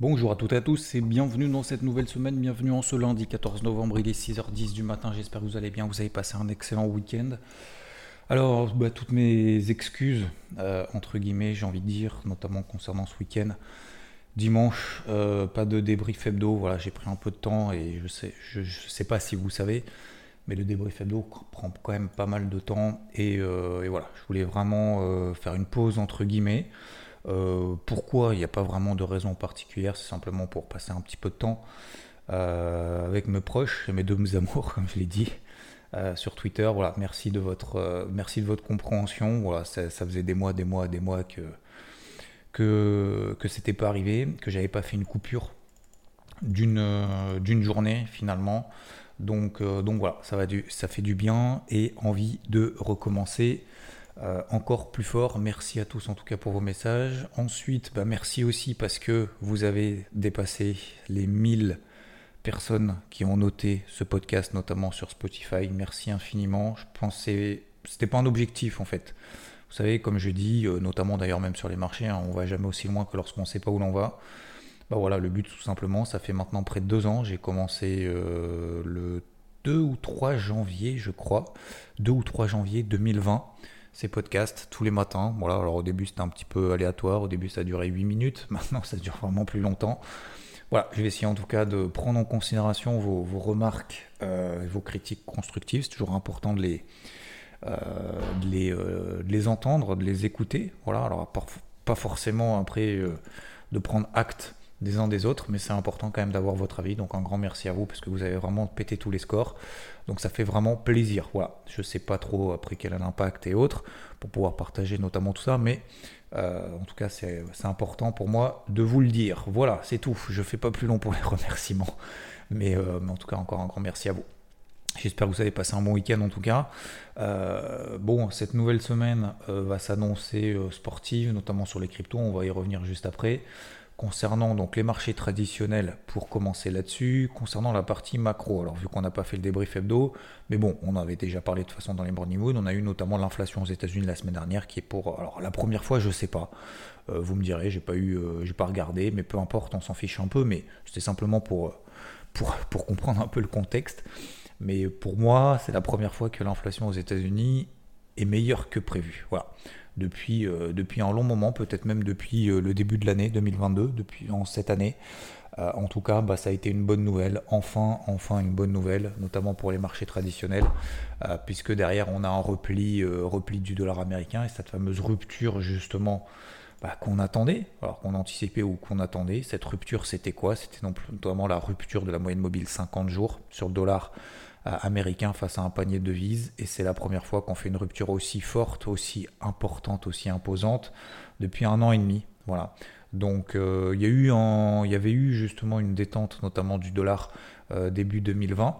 Bonjour à toutes et à tous et bienvenue dans cette nouvelle semaine, bienvenue en ce lundi 14 novembre, il est 6h10 du matin, j'espère que vous allez bien, vous avez passé un excellent week-end. Alors, bah, toutes mes excuses, euh, entre guillemets, j'ai envie de dire, notamment concernant ce week-end. Dimanche, euh, pas de débrief hebdo, voilà, j'ai pris un peu de temps et je sais, je, sais pas si vous savez, mais le débrief hebdo prend quand même pas mal de temps et, euh, et voilà, je voulais vraiment faire une pause entre guillemets. Euh, pourquoi Il n'y a pas vraiment de raison particulière, c'est simplement pour passer un petit peu de temps euh, avec mes proches et mes deux amours, comme je l'ai dit. Euh, sur Twitter, voilà, merci de votre, merci de votre compréhension. Voilà, ça, faisait des mois, des mois, des mois que que que c'était pas arrivé, que j'avais pas fait une coupure d'une d'une journée finalement. Donc donc voilà, ça va du, ça fait du bien et envie de recommencer euh, encore plus fort. Merci à tous en tout cas pour vos messages. Ensuite, bah, merci aussi parce que vous avez dépassé les 1000 personnes qui ont noté ce podcast, notamment sur Spotify. Merci infiniment. Je pensais, c'était pas un objectif en fait. Vous savez, comme je dis, euh, notamment d'ailleurs même sur les marchés, hein, on va jamais aussi loin que lorsqu'on ne sait pas où l'on va. Bah voilà, le but tout simplement, ça fait maintenant près de deux ans. J'ai commencé euh, le 2 ou 3 janvier, je crois, 2 ou 3 janvier 2020 ces podcasts tous les matins. Voilà, alors au début c'était un petit peu aléatoire, au début ça duré 8 minutes, maintenant ça dure vraiment plus longtemps. Voilà, je vais essayer en tout cas de prendre en considération vos, remarques euh, vos critiques constructives. C'est toujours important de les, euh, de, les, euh, de les entendre, de les écouter. Voilà, alors pas forcément après de prendre acte des uns des autres, mais c'est important quand même d'avoir votre avis. Donc un grand merci à vous parce que vous avez vraiment pété tous les scores. Donc ça fait vraiment plaisir. Voilà, je sais pas trop après quel est l'impact et autres pour pouvoir partager notamment tout ça, mais euh, en tout cas c'est important pour moi de vous le dire. Voilà, c'est tout. Je fais pas plus long pour les remerciements, mais, euh, en tout cas encore un grand merci à vous. J'espère que vous avez passé un bon week-end en tout cas. Euh, bon, cette nouvelle semaine va s'annoncer sportive, notamment sur les cryptos. On va y revenir juste après concernant donc les marchés traditionnels pour commencer là-dessus, concernant la partie macro. Alors vu qu'on n'a pas fait le débrief hebdo, mais bon, on avait déjà parlé de toute façon dans les morning mood, on a eu notamment l'inflation aux États-Unis la semaine dernière qui est pour alors la première fois, je sais pas. Euh, vous me direz, j'ai pas eu euh, j'ai pas regardé, mais peu importe, on s'en fiche un peu mais c'était simplement pour pour pour comprendre un peu le contexte. Mais pour moi, c'est la première fois que l'inflation aux États-Unis est meilleure que prévu. Voilà depuis, euh, depuis un long moment, peut-être même depuis euh, le début de l'année 2022, depuis en cette année. Euh, en tout cas, bah, ça a été une bonne nouvelle, enfin, enfin une bonne nouvelle, notamment pour les marchés traditionnels, puisque derrière on a un repli, repli du dollar américain et cette fameuse rupture justement bah, qu'on attendait, alors qu'on anticipait ou qu'on attendait. Cette rupture, c'était quoi? C'était notamment la rupture de la moyenne mobile 50 jours sur le dollar américain face à un panier de devises. Et c'est la première fois qu'on fait une rupture aussi forte, aussi importante, aussi imposante depuis un an et demi. Voilà. Donc euh, il y, avait eu justement une détente notamment du dollar euh, début 2020.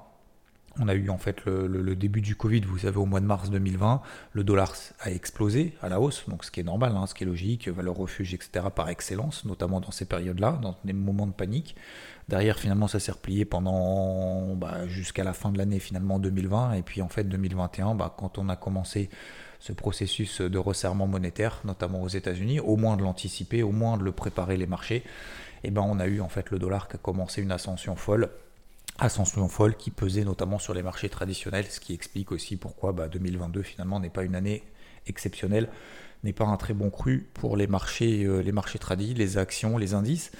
On a eu en fait le, début du Covid, vous savez, au mois de mars 2020, le dollar a explosé à la hausse, donc ce qui est normal, hein, ce qui est logique, valeur refuge, etc. par excellence, notamment dans ces périodes-là, dans des moments de panique. Derrière, finalement, ça s'est replié pendant bah, jusqu'à la fin de l'année, finalement 2020. Et puis en fait, 2021, bah, quand on a commencé ce processus de resserrement monétaire, notamment aux États-Unis, au moins de l'anticiper, au moins de le préparer les marchés, et ben on a eu en fait le dollar qui a commencé une ascension folle ascension folle qui pesait notamment sur les marchés traditionnels, ce qui explique aussi pourquoi 2022 bah, finalement n'est pas une année exceptionnelle n'est pas un très bon cru pour les marchés, euh, les marchés tradis, les actions, les indices.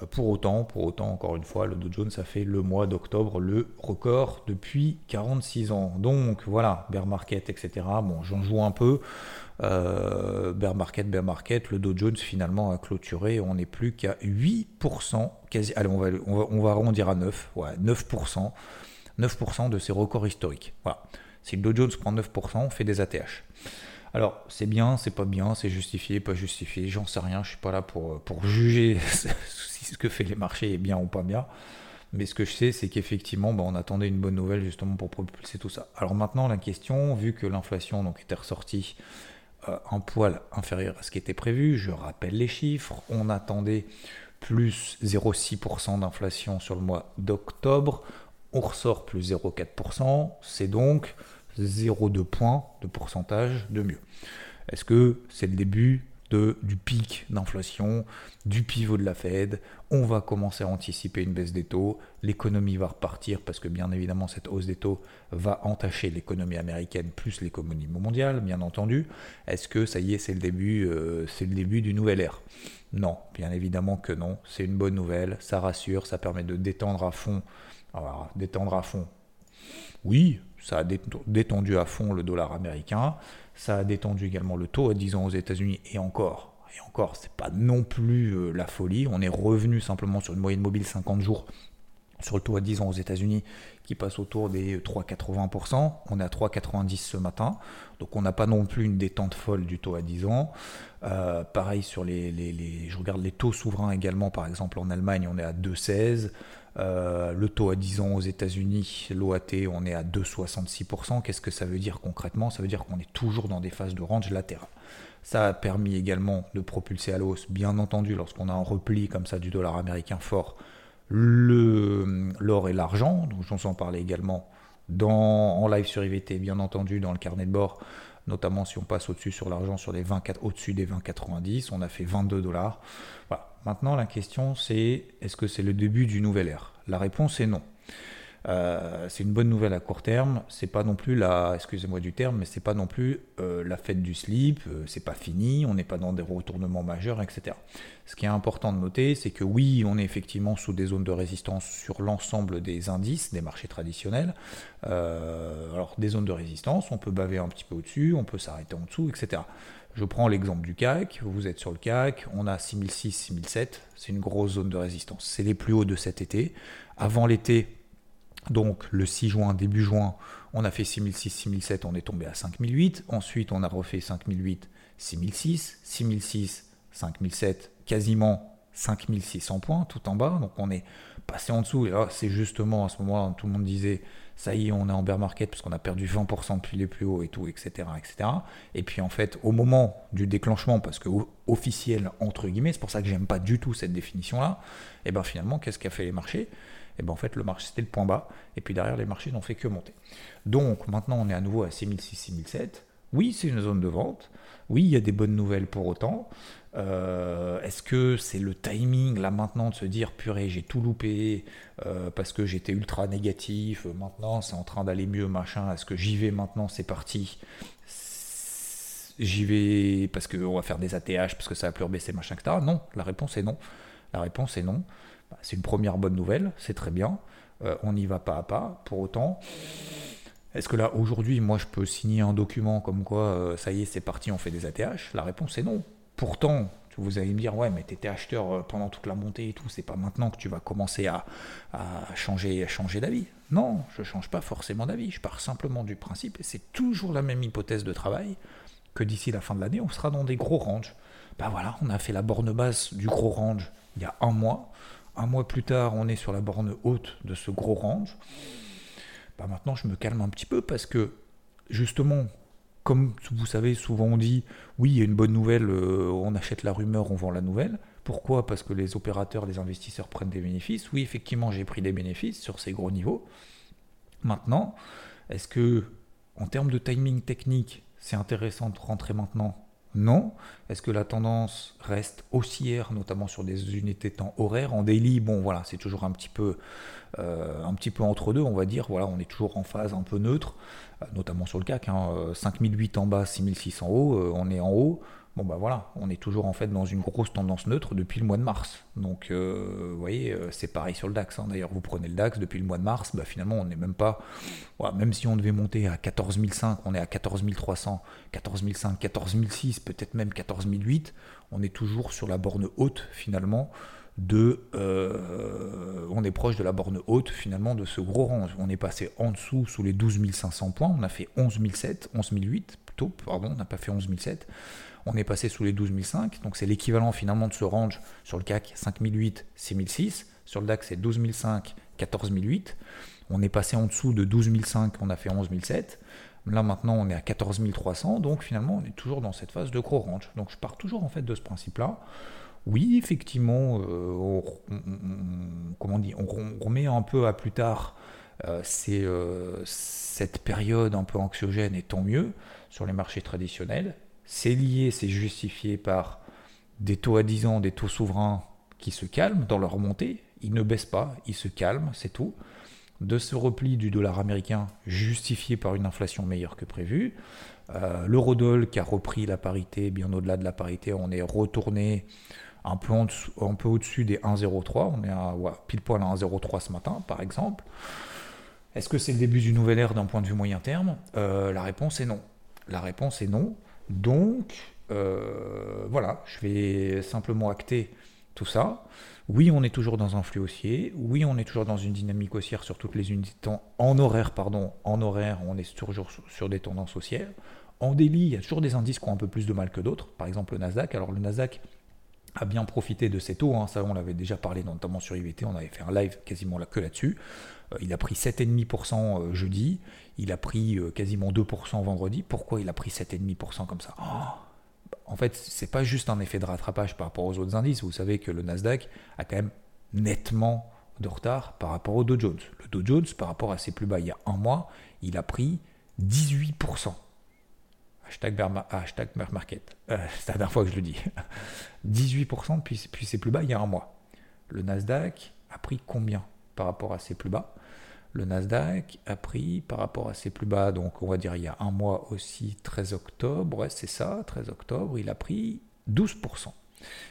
Euh, pour autant, pour autant, encore une fois, le Dow Jones a fait le mois d'octobre le record depuis 46 ans. Donc voilà, bear market, etc. Bon, j'en joue un peu. Euh, bear market, bear market, le Dow Jones finalement a clôturé. On n'est plus qu'à 8%, quasi. Allez, on va, on va, arrondir à 9. Ouais, 9%. 9% de ses records historiques. Voilà. Si le Dow Jones prend 9%, on fait des ATH. Alors, c'est bien, c'est pas bien, c'est justifié, pas justifié, j'en sais rien, je suis pas là pour, pour juger si ce que fait les marchés est bien ou pas bien. Mais ce que je sais, c'est qu'effectivement, bah, on attendait une bonne nouvelle justement pour propulser tout ça. Alors maintenant, la question, vu que l'inflation était ressortie euh, un poil inférieur à ce qui était prévu, je rappelle les chiffres, on attendait plus 0,6% d'inflation sur le mois d'octobre, on ressort plus 0,4%, c'est donc 0,2 points de pourcentage de mieux. Est-ce que c'est le début du pic d'inflation, du pivot de la Fed? On va commencer à anticiper une baisse des taux, l'économie va repartir parce que bien évidemment cette hausse des taux va entacher l'économie américaine plus l'économie mondiale, bien entendu. Est-ce que ça y est, c'est le début, euh, c'est le début du nouvel ère? Non, bien évidemment que non. C'est une bonne nouvelle, ça rassure, ça permet de détendre à fond. Alors, détendre à fond. Oui, ça a détendu à fond le dollar américain, ça a détendu également le taux à 10 ans aux États-Unis et encore, et encore, c'est pas non plus euh, la folie. On est revenu simplement sur une moyenne mobile 50 jours sur le taux à 10 ans aux États-Unis qui passe autour des 3,80%. On est à 3,90 ce matin. Donc on n'a pas non plus une détente folle du taux à 10 ans. Euh, pareil sur les, les, Je regarde les taux souverains également. Par exemple en Allemagne on est à 2,16. Euh, le taux à 10 ans aux États-Unis, l'OAT, on est à 2,66%. Qu'est-ce que ça veut dire concrètement? Ça veut dire qu'on est toujours dans des phases de range latérales. Ça a permis également de propulser à l'hausse, bien entendu, lorsqu'on a un repli comme ça du dollar américain fort, l'or et l'argent, dont j'en en parlais également dans, en live sur IVT, bien entendu, dans le carnet de bord, notamment si on passe au-dessus sur l'argent, sur les 20, au-dessus des 20,90, on a fait 22 dollars. Maintenant, la question c'est est-ce que c'est le début du nouvel ère? La réponse est non. Euh, c'est une bonne nouvelle à court terme. C'est pas non plus la, excusez-moi du terme, mais c'est pas non plus euh, la fête du slip. Euh, c'est pas fini. On n'est pas dans des retournements majeurs, etc. Ce qui est important de noter, c'est que oui, on est effectivement sous des zones de résistance sur l'ensemble des indices, des marchés traditionnels. alors des zones de résistance, on peut baver un petit peu au-dessus, on peut s'arrêter en dessous, etc. Je prends l'exemple du CAC, vous êtes sur le CAC, on a 6006, 6007, c'est une grosse zone de résistance. C'est les plus hauts de cet été. Avant l'été, donc le 6 juin, début juin, on a fait 6006, 6007, on est tombé à 5008. Ensuite, on a refait 5008, 6006, 6006, 5007, quasiment 5600 points tout en bas. Donc on est passé en dessous. Et là, c'est justement à ce moment-là, tout le monde disait ça y est, on est en bear market parce qu'on a perdu 20% depuis les plus hauts et tout, etc., etc. Et puis en fait, au moment du déclenchement, parce que officiel entre guillemets, c'est pour ça que j'aime pas du tout cette définition-là. Et ben finalement, qu'est-ce qu'a fait les marchés? Et bien en fait le marché c'était le point bas, et puis derrière les marchés n'ont fait que monter. Donc maintenant on est à nouveau à 6006-6007. Oui, c'est une zone de vente. Oui, il y a des bonnes nouvelles pour autant. Euh, est-ce que c'est le timing là maintenant de se dire purée, j'ai tout loupé euh, parce que j'étais ultra négatif, maintenant c'est en train d'aller mieux, machin, est-ce que j'y vais maintenant, c'est parti? J'y vais parce qu'on va faire des ATH, parce que ça va plus rebaisser, machin, etc. Non, la réponse est non. La réponse est non. Bah, c'est une première bonne nouvelle, c'est très bien. Euh, on y va pas à pas. Pour autant, est-ce que là, aujourd'hui, moi, je peux signer un document comme quoi, euh, ça y est, c'est parti, on fait des ATH La réponse est non. Pourtant, vous allez me dire, ouais, mais tu étais acheteur euh, pendant toute la montée et tout, c'est pas maintenant que tu vas commencer à, changer, à changer d'avis. Non, je change pas forcément d'avis. Je pars simplement du principe, et c'est toujours la même hypothèse de travail, que d'ici la fin de l'année, on sera dans des gros ranges. Ben voilà, on a fait la borne basse du gros range il y a un mois. Un mois plus tard, on est sur la borne haute de ce gros range. Bah maintenant, je me calme un petit peu parce que, justement, comme vous savez, souvent on dit oui, il y a une bonne nouvelle, euh, on achète la rumeur, on vend la nouvelle. Pourquoi? Parce que les opérateurs, les investisseurs prennent des bénéfices. Oui, effectivement, j'ai pris des bénéfices sur ces gros niveaux. Maintenant, est-ce que, en termes de timing technique, c'est intéressant de rentrer maintenant non. Est-ce que la tendance reste haussière, notamment sur des unités temps horaires En daily, bon voilà, c'est toujours un petit peu, euh, un petit peu entre deux, on va dire. Voilà, on est toujours en phase un peu neutre, euh, notamment sur le CAC. Hein, 5008 euh, en bas, 6600 en haut, on est en haut. Bon bah voilà, on est toujours en fait dans une grosse tendance neutre depuis le mois de mars. Donc euh, vous voyez, euh, c'est pareil sur le DAX. Hein. D'ailleurs, vous prenez le DAX depuis le mois de mars, bah, finalement on n'est même pas, même si on devait monter à 14005, on est à 14300, 14005, 14006, peut-être même 14008, on est toujours sur la borne haute finalement de, euh, on est proche de la borne haute finalement de ce gros range. On est passé en dessous sous les 12 500 points, on a fait 11 007, 11 008 tôt, pardon, on n'a pas fait 11 007. On est passé sous les 12 005, donc c'est l'équivalent finalement de ce range sur le CAC 5008, 6006. Sur le DAX, c'est 12 005, 14 008. On est passé en dessous de 12 005, on a fait 11 007. Là maintenant, on est à 14 300, donc finalement, on est toujours dans cette phase de gros range. Donc je pars toujours en fait de ce principe-là. Oui, effectivement, euh, on, on, remet un peu à plus tard euh, euh, cette période un peu anxiogène et tant mieux sur les marchés traditionnels. C'est lié, c'est justifié par des taux à 10 ans, des taux souverains qui se calment dans leur montée. Ils ne baissent pas, ils se calment, c'est tout. De ce repli du dollar américain justifié par une inflation meilleure que prévu. Euh, L'eurodoll qui a repris la parité, bien au-delà de la parité, on est retourné un peu, un peu au-dessus des 1,03. On est à pile poil à 1,03 ce matin, par exemple. Est-ce que c'est le début d'une nouvelle ère d'un point de vue moyen terme? Euh, La réponse est non. La réponse est non. Donc, euh, voilà, je vais simplement acter tout ça. Oui, on est toujours dans un flux haussier. Oui, on est toujours dans une dynamique haussière sur toutes les unités de temps. En horaire, pardon, en horaire, on est toujours sur des tendances haussières. En délit, il y a toujours des indices qui ont un peu plus de mal que d'autres. Par exemple, le Nasdaq. Alors, le Nasdaq a bien profité de ces taux. Hein. Ça, on l'avait déjà parlé, notamment sur IVT. On avait fait un live quasiment là, que là-dessus. Euh, il a pris 7,5% euh, jeudi, il a pris euh, quasiment 2% vendredi. Pourquoi il a pris 7,5% comme ça? Oh En fait, c'est pas juste un effet de rattrapage par rapport aux autres indices. Vous savez que le Nasdaq a quand même nettement de retard par rapport au Dow Jones. Le Dow Jones, par rapport à ses plus bas il y a un mois, il a pris 18%. Hashtag bear, market. c'est la dernière fois que je le dis. 18% depuis, depuis ses plus bas il y a un mois. Le Nasdaq a pris combien par rapport à ses plus bas? Le Nasdaq a pris par rapport à ses plus bas, donc on va dire il y a un mois aussi, 13 octobre, ouais, c'est ça, 13 octobre, il a pris 12%.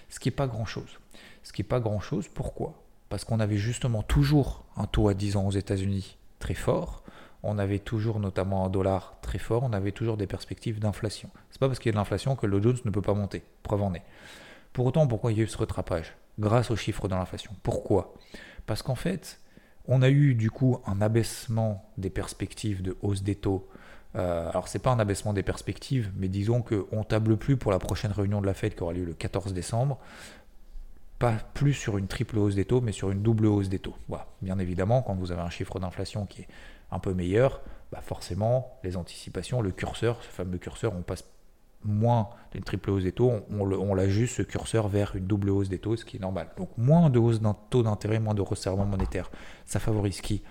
Ce qui n'est pas grand-chose. Ce qui n'est pas grand-chose, pourquoi? Parce qu'on avait justement toujours un taux à 10 ans aux États-Unis très fort, on avait toujours notamment un dollar très fort, on avait toujours des perspectives d'inflation. C'est pas parce qu'il y a de l'inflation que le Jones ne peut pas monter, preuve en est. Pour autant, pourquoi il y a eu ce rattrapage? Grâce aux chiffres de l'inflation. Pourquoi? Parce qu'en fait, on a eu du coup un abaissement des perspectives de hausse des taux. Euh, alors c'est pas un abaissement des perspectives, mais disons qu'on table plus pour la prochaine réunion de la Fed qui aura lieu le 14 décembre, pas plus sur une triple hausse des taux, mais sur une double hausse des taux. Bien évidemment, quand vous avez un chiffre d'inflation qui est un peu meilleur, bah forcément les anticipations, le curseur, ce fameux curseur, on passe moins d'une triple hausse des taux, on, l'ajuste ce curseur vers une double hausse des taux, ce qui est normal. Donc moins de hausse d'un taux d'intérêt, moins de resserrement monétaire. Ça favorise qui?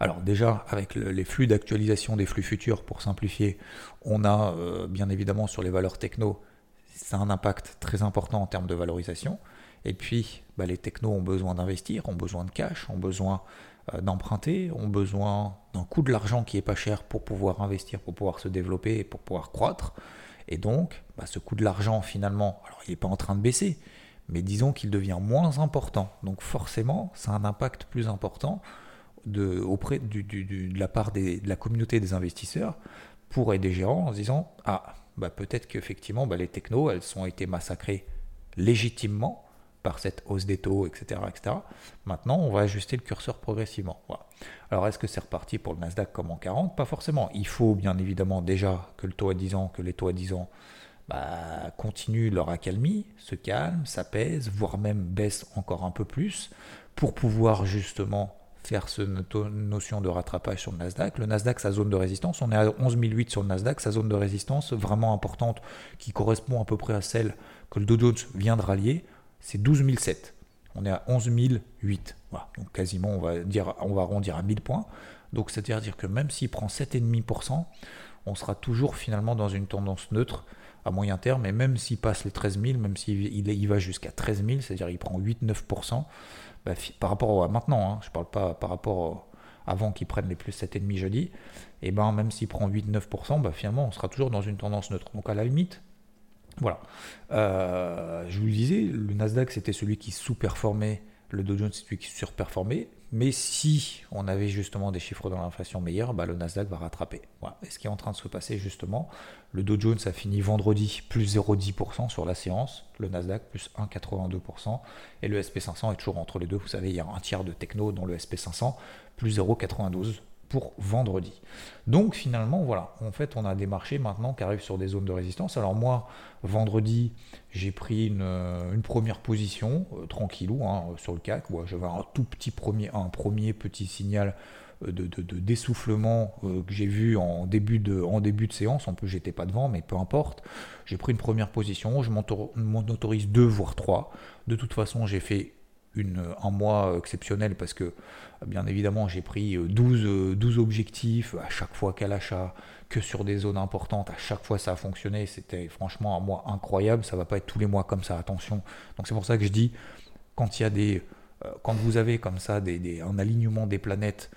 Alors déjà, avec les flux d'actualisation des flux futurs, pour simplifier, on a euh, bien évidemment sur les valeurs techno, ça a un impact très important en termes de valorisation. Et puis, bah, les technos ont besoin d'investir, ont besoin de cash, ont besoin d'emprunter, ont besoin d'un coût de l'argent qui est pas cher pour pouvoir investir, pour pouvoir se développer pour pouvoir croître. Et donc, bah, ce coût de l'argent, finalement, alors il n'est pas en train de baisser, mais disons qu'il devient moins important. Donc forcément, ça a un impact plus important de, auprès de la part de la communauté des investisseurs pour aider gérants en se disant, ah, bah, peut-être qu'effectivement, bah, les technos, elles ont été massacrées légitimement par cette hausse des taux, etc.. Maintenant, on va ajuster le curseur progressivement. Alors, est-ce que c'est reparti pour le Nasdaq comme en 40 Pas forcément. Il faut bien évidemment déjà que le taux à 10 ans, que les taux à 10 ans bah, continuent leur accalmie, se calment, s'apaisent, voire même baissent encore un peu plus, pour pouvoir justement faire ce notion de rattrapage sur le Nasdaq. Le Nasdaq, sa zone de résistance, on est à 11 008 sur le Nasdaq, sa zone de résistance vraiment importante qui correspond à peu près à celle que le Dow Jones vient de rallier c'est 12 007. On est à 11 008. Voilà. Donc quasiment, on va, dire, on va arrondir à 1000 points. Donc c'est-à-dire que même s'il prend 7,5%, on sera toujours finalement dans une tendance neutre à moyen terme. Et même s'il passe les 13 000, même s'il il, va jusqu'à 13 000, c'est-à-dire il prend 8-9%, bah, par rapport à maintenant, hein, je ne parle pas par rapport avant qu'il prenne les plus 7,5% jeudi, et ben même s'il prend 8-9%, bah, finalement on sera toujours dans une tendance neutre. Donc à la limite, voilà. Euh, je vous le disais, le Nasdaq c'était celui qui sous-performait, le Dow Jones c'est celui qui surperformait. Mais si on avait justement des chiffres dans l'inflation meilleurs, bah, le Nasdaq va rattraper. Voilà. Et ce qui est en train de se passer justement, le Dow Jones a fini vendredi plus 0,10% sur la séance, le Nasdaq plus 1,82%, et le SP500 est toujours entre les deux. Vous savez, il y a un tiers de techno dont le SP500 plus 0,92%. Pour vendredi. Donc finalement, voilà, en fait, on a des marchés maintenant qui arrivent sur des zones de résistance. Alors moi, vendredi, j'ai pris une, euh, première position, euh, tranquillou, hein, sur le CAC. J'avais un tout petit premier, un premier petit signal euh, de, d'essoufflement que j'ai vu en début de, en début de séance. En plus, j'étais pas devant, mais peu importe. J'ai pris une première position, je m'en autorise deux, voire trois. De toute façon, j'ai fait un mois exceptionnel parce que bien évidemment j'ai pris 12, 12 objectifs à chaque fois qu'à l'achat, que sur des zones importantes, à chaque fois ça a fonctionné, c'était franchement un mois incroyable, ça va pas être tous les mois comme ça, attention. Donc c'est pour ça que je dis, quand il y a des... Euh, quand vous avez comme ça des, un alignement des planètes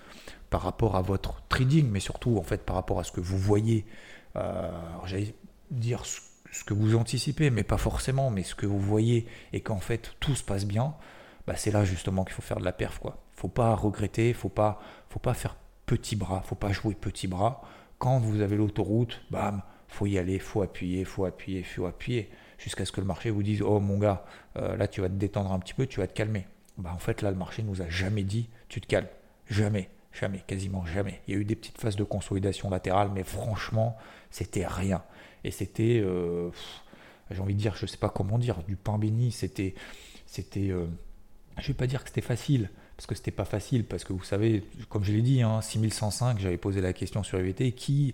par rapport à votre trading, mais surtout en fait par rapport à ce que vous voyez, euh, j'allais dire ce que vous anticipez, mais pas forcément, mais ce que vous voyez, et qu'en fait tout se passe bien, bah c'est là justement qu'il faut faire de la perf quoi. Faut pas regretter, faut pas, faut pas faire petit bras, faut pas jouer petit bras. Quand vous avez l'autoroute, bam, faut y aller, faut appuyer, faut appuyer, faut appuyer, jusqu'à ce que le marché vous dise oh mon gars, euh, là tu vas te détendre un petit peu, tu vas te calmer. Bah en fait là le marché nous a jamais dit tu te calmes, jamais, jamais, quasiment jamais. Il y a eu des petites phases de consolidation latérale, mais franchement c'était rien. Et c'était, euh, j'ai envie de dire, je sais pas comment dire, du pain béni. C'était, c'était, euh, je vais pas dire que c'était facile, parce que c'était pas facile, parce que vous savez, comme je l'ai dit, hein, 6105, j'avais posé la question sur EVT, qui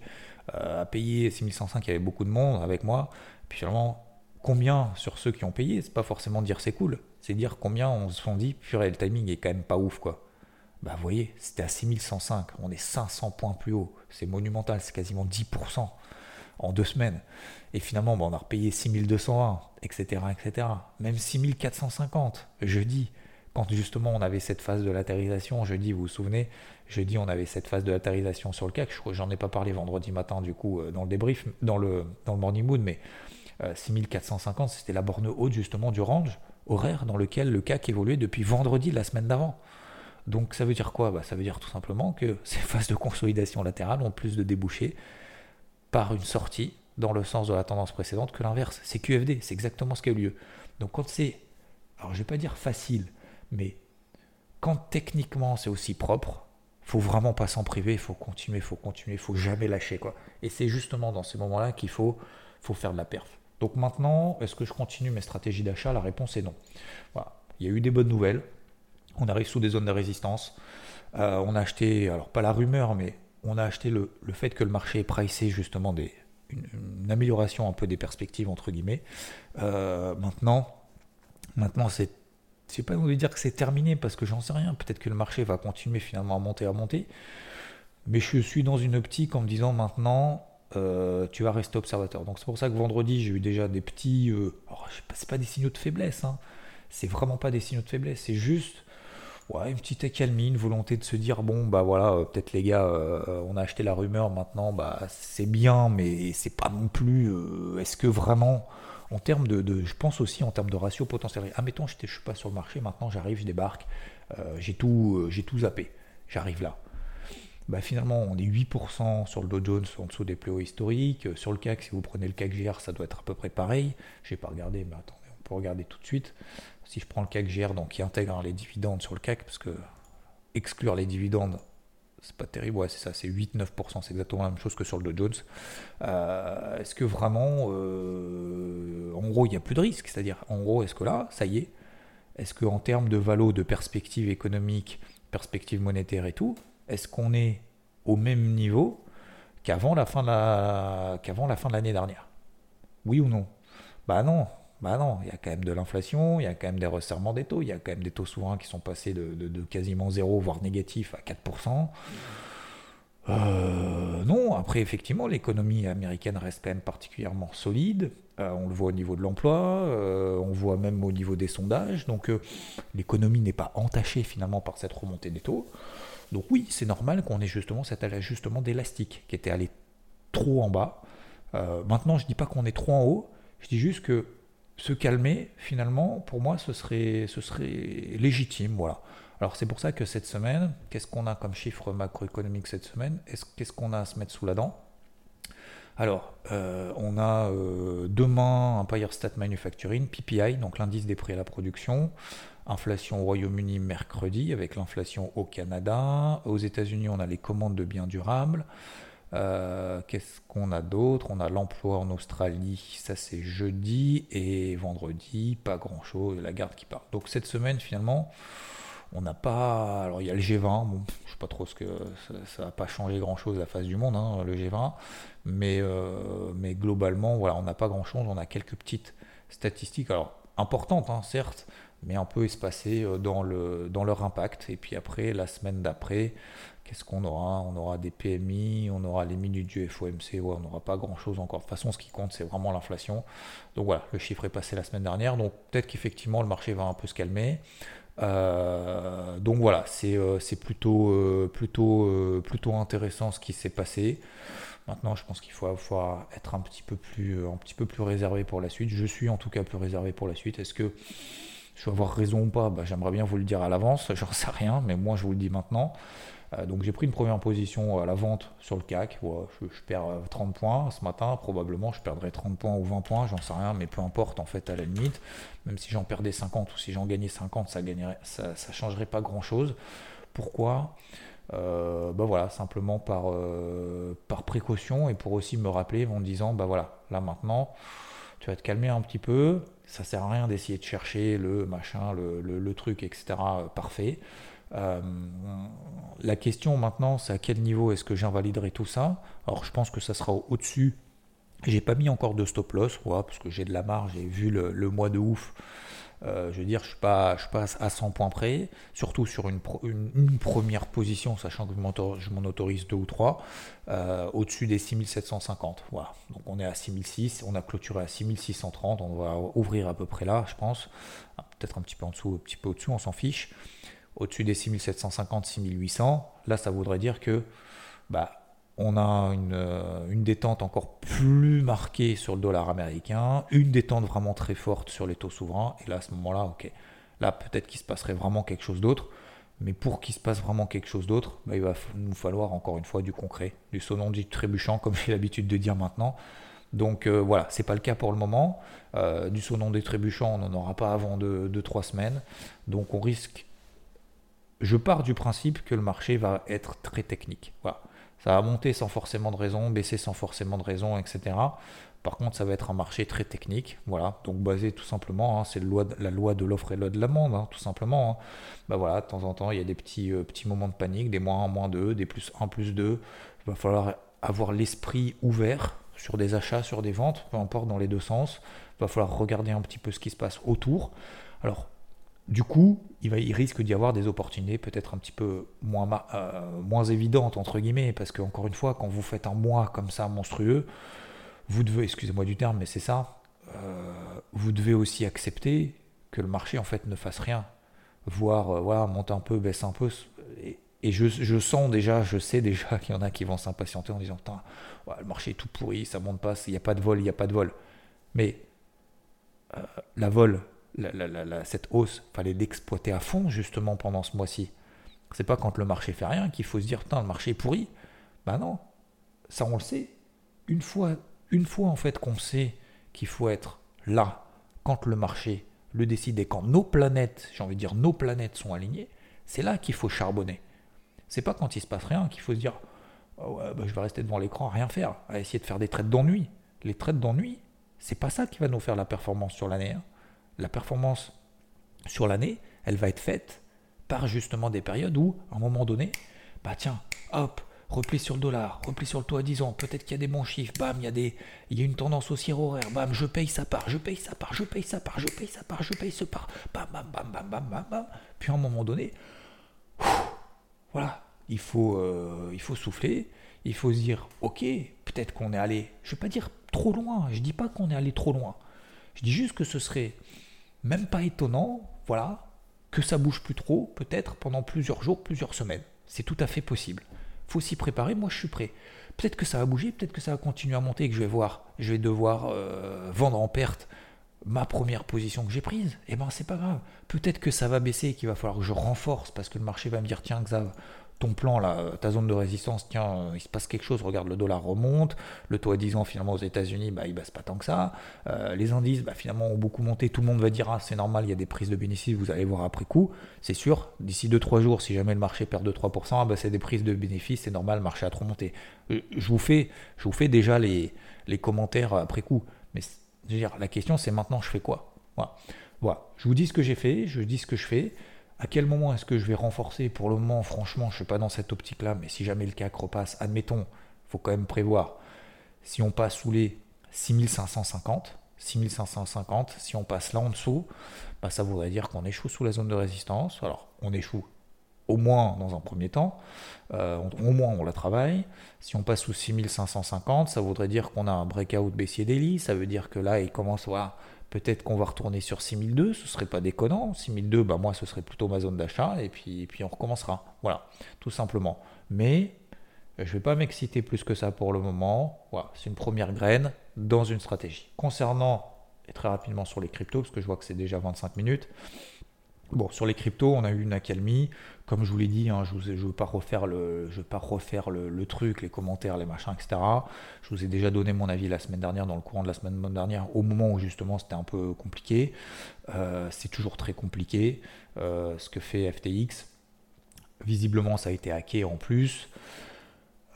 euh, a payé 6105, il y avait beaucoup de monde avec moi, puis finalement, combien sur ceux qui ont payé, c'est pas forcément dire c'est cool, c'est dire combien on se sont dit, purée, le timing est quand même pas ouf, quoi. Bah vous voyez, c'était à 6105, on est 500 points plus haut, c'est monumental, c'est quasiment 10% en deux semaines. Et finalement, bah, on a repayé 6201, etc., etc. Même 6450, jeudi quand justement on avait cette phase de latérisation, jeudi, vous vous souvenez, jeudi on avait cette phase de latérisation sur le CAC, j'en ai pas parlé vendredi matin du coup euh, dans le débrief, dans le, morning mood, mais 6450 euh, c'était la borne haute justement du range horaire dans lequel le CAC évoluait depuis vendredi la semaine d'avant. Donc ça veut dire quoi? Bah, Ça veut dire tout simplement que ces phases de consolidation latérale ont plus de débouchés par une sortie dans le sens de la tendance précédente que l'inverse. C'est QFD, c'est exactement ce qui a eu lieu. Donc quand c'est, alors je vais pas dire facile, mais quand techniquement c'est aussi propre, faut vraiment pas s'en priver, il faut continuer, il faut continuer, il faut jamais lâcher quoi. Et c'est justement dans ces moments-là qu'il faut, faut faire de la perf. Donc maintenant, est-ce que je continue mes stratégies d'achat? La réponse est non. Voilà. Il y a eu des bonnes nouvelles. On arrive sous des zones de résistance. Euh, on a acheté, alors pas la rumeur, mais on a acheté le, fait que le marché est pricé justement des, une, amélioration un peu des perspectives entre guillemets. Euh, maintenant, maintenant c'est je sais pas vous dire que c'est terminé parce que j'en sais rien. Peut-être que le marché va continuer finalement à monter, à monter. Mais je suis dans une optique en me disant maintenant, euh, tu vas rester observateur. Donc c'est pour ça que vendredi, j'ai eu déjà des petits. Euh, alors, c'est pas des signaux de faiblesse. Hein. C'est vraiment pas des signaux de faiblesse. C'est juste une petite accalmie, une volonté de se dire bon, bah voilà, euh, peut-être les gars, on a acheté la rumeur maintenant, bah c'est bien, mais c'est pas non plus. Est-ce que vraiment en termes de, je pense aussi en termes de ratio potentiel. Admettons, je ne suis pas sur le marché, maintenant j'arrive, je débarque, euh, j'ai tout, euh, j'ai tout zappé, j'arrive là. Bah, finalement, on est 8% sur le Dow Jones en dessous des plus hauts historiques. Sur le CAC, si vous prenez le CAC GR, ça doit être à peu près pareil. Je n'ai pas regardé, mais attendez, on peut regarder tout de suite. Si je prends le CAC GR, donc qui intègre les dividendes sur le CAC, parce que exclure les dividendes, c'est pas terrible, ouais, c'est ça, c'est 8-9%, c'est exactement la même chose que sur le Dow Jones. Euh, est-ce que vraiment, euh, en gros, il n'y a plus de risque C'est-à-dire, en gros, est-ce que là, ça y est, est-ce qu'en termes de valo, de perspective économique, perspective monétaire et tout, est-ce qu'on est au même niveau qu'avant la fin de la, qu'avant la fin de l'année dernière? Oui ou non? Bah non, bah non, il y a quand même de l'inflation, il y a quand même des resserrements des taux, il y a quand même des taux souverains qui sont passés de, quasiment zéro, voire négatif, à 4%. Euh, non, après effectivement, l'économie américaine reste quand même particulièrement solide. Euh, on le voit au niveau de l'emploi, euh, on voit même au niveau des sondages. Donc l'économie n'est pas entachée finalement par cette remontée des taux. Donc oui, c'est normal qu'on ait justement cet ajustement d'élastique qui était allé trop en bas. maintenant, je ne dis pas qu'on est trop en haut, je dis juste que se calmer, finalement, pour moi, ce serait, légitime. Voilà. Alors c'est pour ça que cette semaine, qu'est-ce qu'on a comme chiffre macroéconomique cette semaine? Qu'est-ce qu'on a à se mettre sous la dent? Alors, euh, on a euh, demain Empire State Manufacturing, PPI, donc l'indice des prix à la production. Inflation au Royaume-Uni mercredi avec l'inflation au Canada. Aux États-Unis, on a les commandes de biens durables. Euh, qu'est-ce qu'on a d'autre? On a l'emploi en Australie, ça c'est jeudi et vendredi, pas grand-chose, la garde qui part. Donc cette semaine finalement, on n'a pas. Alors il y a le G20, bon, je sais pas trop ce que ça, n'a pas changé grand-chose la face du monde, hein, le G20, mais, euh, mais globalement, voilà, on n'a pas grand-chose, on a quelques petites statistiques, alors importantes, hein, certes, mais un peu espacées euh, dans leur impact. Et puis après, la semaine d'après, Qu'est-ce qu'on aura? On aura des PMI, on aura les minutes du FOMC, on n'aura pas grand-chose encore. De toute façon, ce qui compte, c'est vraiment l'inflation. Donc voilà, le chiffre est passé la semaine dernière, donc peut-être qu'effectivement, le marché va un peu se calmer. Euh, donc voilà, c'est euh, plutôt, euh, plutôt, intéressant ce qui s'est passé. Maintenant, je pense qu'il faut, être un petit, peu plus, un petit peu plus réservé pour la suite. Je suis en tout cas plus réservé pour la suite. Est-ce que je vais avoir raison ou pas? Bah, J'aimerais bien vous le dire à l'avance, j'en sais rien, mais moi je vous le dis maintenant. Euh, donc j'ai pris une première position à la vente sur le CAC. je, perds 30 euh, points ce matin. Probablement je perdrai 30 points ou 20 points, j'en sais rien, mais peu importe en fait à la limite. Même si j'en perdais 50 ou si j'en gagnais 50, ça ça changerait pas grand chose. Pourquoi? Euh, bah voilà, simplement par, par précaution et pour aussi me rappeler en disant bah voilà, là maintenant, tu vas te calmer un petit peu, ça sert à rien d'essayer de chercher le machin, le, le truc, etc. parfait. Euh, la question maintenant, c'est à quel niveau est-ce que j'invaliderai tout ça? Alors, je pense que ça sera au-dessus. J'ai pas mis encore de stop loss, parce que j'ai de la marge, j'ai vu le, mois de ouf. Euh, je veux dire, je suis, pas à 100 points près, surtout sur une, première position, sachant que je m'en autorise deux ou trois, euh, au-dessus des 6750. Voilà. Donc on est à 6006, on a clôturé à 6630, on va ouvrir à peu près là, je pense. Ah, peut-être un petit peu en dessous, un petit peu au-dessous, on s'en fiche au-dessus des 6750, 6800, là ça voudrait dire que bah, on a une, euh, une, détente encore plus marquée sur le dollar américain, une détente vraiment très forte sur les taux souverains, et là à ce moment-là, ok, là peut-être qu'il se passerait vraiment quelque chose d'autre, mais pour qu'il se passe vraiment quelque chose d'autre, bah, il va nous falloir encore une fois du concret, du sonnon dit trébuchant, comme j'ai l'habitude de dire maintenant. Donc euh, voilà, c'est pas le cas pour le moment. Euh, du sonnon des trébuchants, on n'en aura pas avant 2-3 semaines. Donc on risque je pars du principe que le marché va être très technique. Voilà. Ça va monter sans forcément de raison, baisser sans forcément de raison, etc. Par contre, ça va être un marché très technique, voilà, donc basé tout simplement, hein, c'est la loi de l'offre et de la demande, hein, tout simplement. Hein. Bah voilà, de temps en temps, il y a des petits, euh, petits moments de panique, des moins 1, moins 2, des plus 1, plus 2. Il va falloir avoir l'esprit ouvert sur des achats, sur des ventes, peu importe dans les deux sens. Il va falloir regarder un petit peu ce qui se passe autour. Alors, du coup, il, risque d'y avoir des opportunités peut-être un petit peu moins, euh, évidentes, entre guillemets, parce que, encore une fois, quand vous faites un mois comme ça monstrueux, vous devez, excusez-moi du terme, mais c'est ça, euh, vous devez aussi accepter que le marché, en fait, ne fasse rien. Voir, euh, monte un peu, baisse un peu. Et, je, sens déjà, je sais déjà qu'il y en a qui vont s'impatienter en disant, le marché est tout pourri, ça monte pas, il n'y a pas de vol, il n'y a pas de vol. Mais la vol, cette hausse, fallait l'exploiter à fond justement pendant ce mois-ci. C'est pas quand le marché fait rien qu'il faut se dire putain le marché est pourri. Ben non, ça on le sait. Une fois, une fois en fait qu'on sait qu'il faut être là quand le marché le décide et quand nos planètes, j'ai envie de dire nos planètes sont alignées, c'est là qu'il faut charbonner. C'est pas quand il se passe rien qu'il faut se dire oh ouais, bah, je vais rester devant l'écran à rien faire, à essayer de faire des traites d'ennui. Les traites d'ennui, c'est pas ça qui va nous faire la performance sur l'année. Hein la performance sur l'année, elle va être faite par justement des périodes où, à un moment donné, bah tiens, hop, repli sur le dollar, repli sur le taux à 10 ans, peut-être qu'il y a des bons chiffres, bam, il y a, des, il y a une tendance haussière horaire, bam, je paye sa part, je paye sa part, je paye sa part, je paye sa part, je paye sa part, bam, bam, bam, bam, bam, bam, bam. Puis à un moment donné, voilà, il faut, euh, il faut souffler, il faut se dire, ok, peut-être qu'on est allé, je ne vais pas dire trop loin, je ne dis pas qu'on est allé trop loin, je dis juste que ce serait même pas étonnant, voilà, que ça bouge plus trop, peut-être pendant plusieurs jours, plusieurs semaines. C'est tout à fait possible. Faut s'y préparer, moi je suis prêt. Peut-être que ça va bouger, peut-être que ça va continuer à monter et que je vais voir, je vais devoir euh, vendre en perte ma première position que j'ai prise. Eh ben c'est pas grave. Peut-être que ça va baisser et qu'il va falloir que je renforce parce que le marché va me dire tiens Xav, ton plan, là, ta zone de résistance, tiens, euh, il se passe quelque chose, regarde, le dollar remonte, le taux à 10 ans, finalement, aux États-Unis, bah, il baisse pas tant que ça. Euh, les indices, bah, finalement, ont beaucoup monté. Tout le monde va dire, ah, c'est normal, il y a des prises de bénéfices, vous allez voir après coup. C'est sûr, d'ici 2-3 jours, si jamais le marché perd 2-3%, ah, bah, c'est des prises de bénéfices, c'est normal, le marché a trop monté. Euh, je vous fais, je vous fais déjà les, commentaires après coup. Mais je dire, la question, c'est maintenant, je fais quoi? Voilà. Je vous dis ce que j'ai fait, je dis ce que je fais. À quel moment est-ce que je vais renforcer Pour le moment, franchement, je ne suis pas dans cette optique-là, mais si jamais le CAC repasse, admettons, faut quand même prévoir, si on passe sous les 6550, 6550, si on passe là en dessous, bah, ça voudrait dire qu'on échoue sous la zone de résistance. Alors, on échoue au moins dans un premier temps, euh, au moins on la travaille. Si on passe sous 6550, ça voudrait dire qu'on a un breakout baissier daily, ça veut dire que là, il commence à Peut-être qu'on va retourner sur 6002, ce serait pas déconnant. 6002, bah moi, ce serait plutôt ma zone d'achat, et puis, puis on recommencera. Voilà, tout simplement. Mais je ne vais pas m'exciter plus que ça pour le moment. Voilà, c'est une première graine dans une stratégie. Concernant, et très rapidement sur les cryptos, parce que je vois que c'est déjà 25 minutes, Bon, sur les cryptos, on a eu une accalmie. Comme je vous l'ai dit, hein, je ne veux pas refaire, le, truc, les commentaires, les machins, etc. Je vous ai déjà donné mon avis la semaine dernière, dans le courant de la semaine dernière, au moment où justement c'était un peu compliqué. Euh, c'est toujours très compliqué euh, ce que fait FTX. Visiblement, ça a été hacké en plus.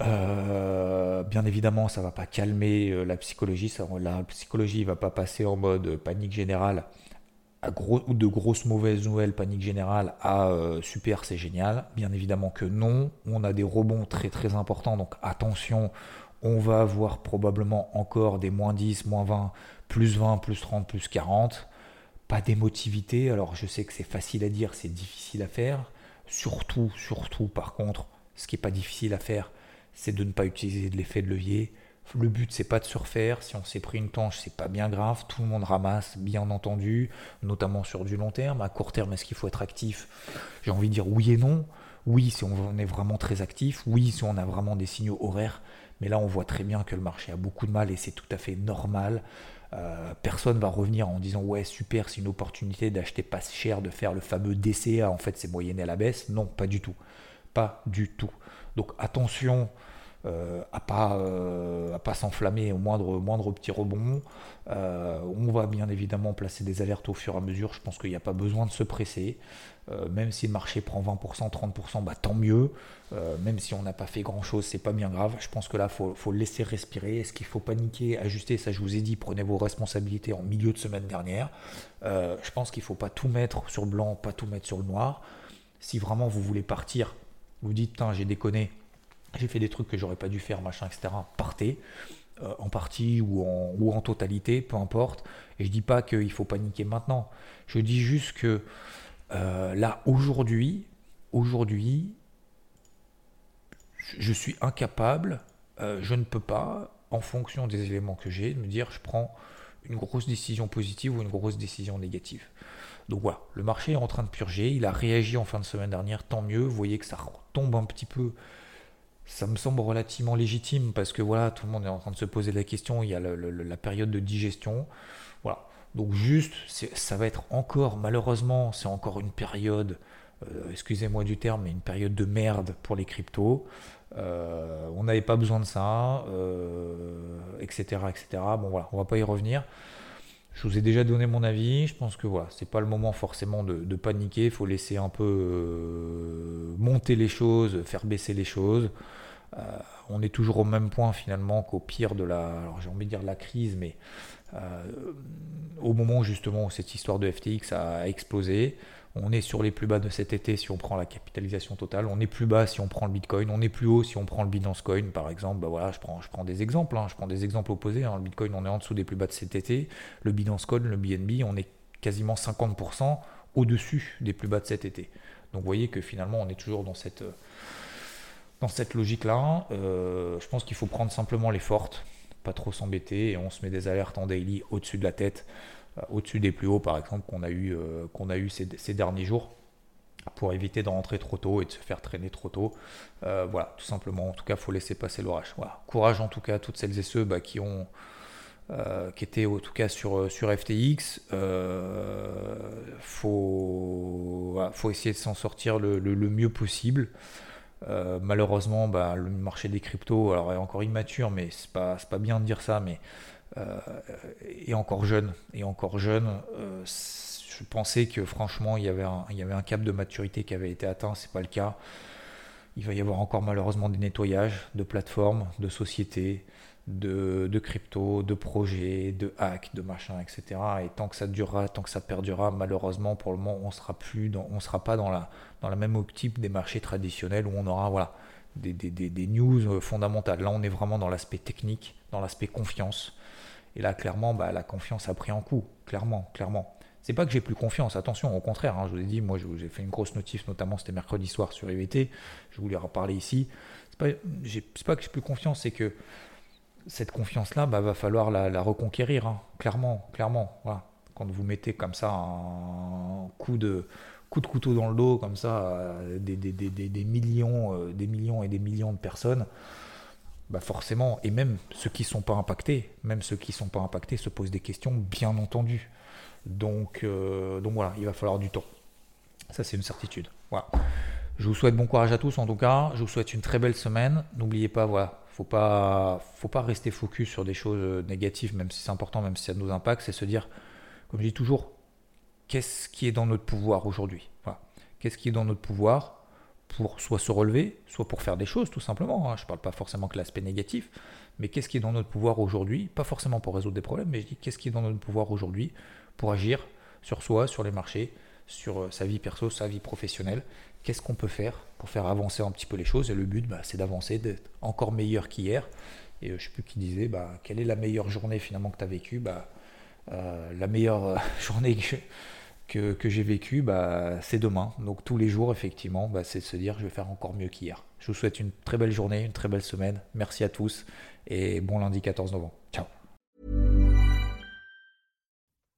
Euh, bien évidemment, ça ne va pas calmer la psychologie. La psychologie ne va pas passer en mode panique générale ou de grosses mauvaises nouvelles, panique générale, à euh, super, c'est génial. Bien évidemment que non. On a des rebonds très très importants, donc attention, on va avoir probablement encore des moins 10, moins 20, plus 20, plus 30, plus 40. Pas d'émotivité, alors je sais que c'est facile à dire, c'est difficile à faire. Surtout, surtout, par contre, ce qui n'est pas difficile à faire, c'est de ne pas utiliser de l'effet de levier. Le but, c'est pas de surfaire. Si on s'est pris une tanche, c'est pas bien grave. Tout le monde ramasse, bien entendu, notamment sur du long terme. À court terme, est-ce qu'il faut être actif? J'ai envie de dire oui et non. Oui, si on est vraiment très actif. Oui, si on a vraiment des signaux horaires. Mais là, on voit très bien que le marché a beaucoup de mal et c'est tout à fait normal. Euh, personne va revenir en disant ouais super c'est une opportunité d'acheter pas cher de faire le fameux DCA en fait c'est moyenné à la baisse non pas du tout pas du tout donc attention euh, à pas euh, pas s'enflammer au moindre moindre petit rebond. Euh, on va bien évidemment placer des alertes au fur et à mesure. Je pense qu'il n'y a pas besoin de se presser. même si le marché prend 20%, 30%, bah, tant mieux. même si on n'a pas fait grand chose, c'est pas bien grave. Je pense que là, faut, faut laisser respirer. Est-ce qu'il faut paniquer, ajuster? Ça, je vous ai dit, prenez vos responsabilités en milieu de semaine dernière. je pense qu'il faut pas tout mettre sur le blanc, pas tout mettre sur le noir. Si vraiment vous voulez partir, vous dites, j'ai déconné, j'ai fait des trucs que j'aurais pas dû faire, machin, etc. Partez, euh, en partie ou en, ou en totalité, peu importe. Et je dis pas qu'il faut paniquer maintenant. Je dis juste que euh, là, aujourd'hui, aujourd'hui, je suis incapable, euh, je ne peux pas, en fonction des éléments que j'ai, me dire je prends une grosse décision positive ou une grosse décision négative. Donc voilà, le marché est en train de purger, il a réagi en fin de semaine dernière, tant mieux, vous voyez que ça tombe un petit peu ça me semble relativement légitime parce que voilà, tout le monde est en train de se poser la question. Il y a la période de digestion. Voilà. Donc juste, ça va être encore, malheureusement, c'est encore une période, euh, excusez-moi du terme, mais une période de merde pour les cryptos. Euh, on n'avait pas besoin de ça, etc., euh, etc. Bon voilà, on va pas y revenir. Je vous ai déjà donné mon avis. Je pense que voilà, c'est pas le moment forcément de, paniquer. Il faut laisser un peu euh, monter les choses, faire baisser les choses. Euh, on est toujours au même point finalement qu'au pire de la, alors j'ai envie de dire la crise, mais euh, au moment justement où cette histoire de FTX a explosé, on est sur les plus bas de cet été si on prend la capitalisation totale. On est plus bas si on prend le Bitcoin. On est plus haut si on prend le Binance Coin, par exemple. Bah voilà, je prends, je prends des exemples. Hein. Je prends des exemples opposés. Hein. Le Bitcoin, on est en dessous des plus bas de cet été. Le Binance Coin, le BNB, on est quasiment 50% au-dessus des plus bas de cet été. Donc vous voyez que finalement, on est toujours dans cette, dans cette logique-là. Euh, je pense qu'il faut prendre simplement les fortes, pas trop s'embêter, et on se met des alertes en daily au-dessus de la tête. Euh, au-dessus des plus hauts, par exemple, qu'on a eu, euh, qu'on a eu ces, derniers jours pour éviter de rentrer trop tôt et de se faire traîner trop tôt. Voilà, tout simplement. En tout cas, il faut laisser passer l'orage. Voilà. Courage en tout cas à toutes celles et ceux bah, qui ont qui étaient en tout cas sur, sur FTX. Faut, faut essayer de s'en sortir le, mieux possible. Malheureusement, bah, le marché des cryptos est encore immature, mais c'est pas, pas bien de dire ça, mais est encore jeune. Et encore jeune, je pensais que franchement, il y, avait un, il y avait un cap de maturité qui avait été atteint, c'est pas le cas. Il va y avoir encore malheureusement des nettoyages de plateformes, de sociétés, de, crypto, de projets, de hacks, de machin, etc. Et tant que ça durera, tant que ça perdurera, malheureusement, pour le moment, on sera plus dans, on sera pas dans la, dans la même optique des marchés traditionnels où on aura voilà, des, des, des, des news fondamentales. Là, on est vraiment dans l'aspect technique, dans l'aspect confiance. Et là, clairement, bah, la confiance a pris un coup. Clairement, clairement. C'est pas que j'ai plus confiance, attention, au contraire, hein, je vous ai dit, moi j'ai fait une grosse notif, notamment c'était mercredi soir sur IVT, je voulais en reparler ici. C'est pas, pas que j'ai plus confiance, c'est que cette confiance-là, bah, va falloir la, reconquérir, hein, clairement, clairement. Voilà. Quand vous mettez comme ça un coup de, coup de couteau dans le dos, comme ça, des, des, des, des millions, euh, des millions et des millions de personnes, bah forcément, et même ceux qui ne sont pas impactés, même ceux qui ne sont pas impactés se posent des questions, bien entendu. Donc, euh, donc voilà, il va falloir du temps. Ça, c'est une certitude. Voilà. Je vous souhaite bon courage à tous en tout cas. Je vous souhaite une très belle semaine. N'oubliez pas, voilà, faut pas, faut pas rester focus sur des choses négatives, même si c'est important, même si ça nous impacte. C'est se dire, comme je dis toujours, qu'est-ce qui est dans notre pouvoir aujourd'hui? Qu'est-ce qui est dans notre pouvoir pour soit se relever, soit pour faire des choses, tout simplement. Hein. Je ne parle pas forcément que l'aspect négatif, mais qu'est-ce qui est dans notre pouvoir aujourd'hui? Pas forcément pour résoudre des problèmes, mais je dis qu'est-ce qui est dans notre pouvoir aujourd'hui pour agir sur soi, sur les marchés, sur euh, sa vie perso, sa vie professionnelle. Qu'est-ce qu'on peut faire pour faire avancer un petit peu les choses? Et le but, bah, c'est d'avancer, d'être encore meilleur qu'hier. Et euh, je ne sais plus qui disait, bah, quelle est la meilleure journée finalement que tu as vécue? Bah, euh, La meilleure journée que, j'ai vécue, bah, c'est demain. Donc tous les jours, effectivement, bah, c'est de se dire, je vais faire encore mieux qu'hier. Je vous souhaite une très belle journée, une très belle semaine. Merci à tous et bon lundi 14 novembre.